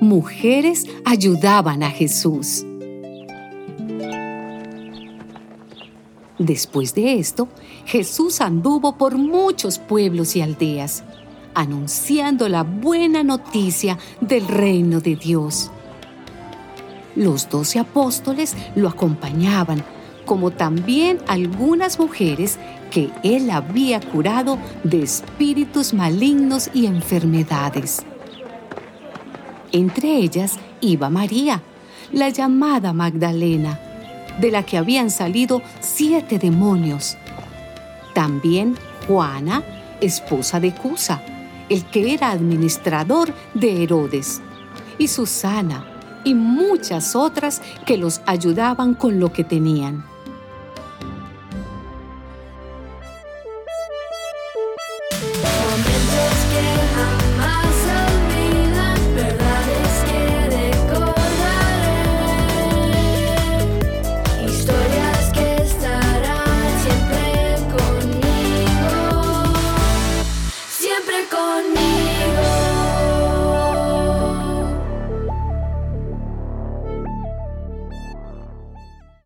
Mujeres ayudaban a Jesús. Después de esto, Jesús anduvo por muchos pueblos y aldeas, anunciando la buena noticia del reino de Dios. Los doce apóstoles lo acompañaban, como también algunas mujeres que él había curado de espíritus malignos y enfermedades. Entre ellas iba María, la llamada Magdalena, de la que habían salido siete demonios. También Juana, esposa de Cusa, el que era administrador de Herodes, y Susana, y muchas otras que los ayudaban con lo que tenían. now.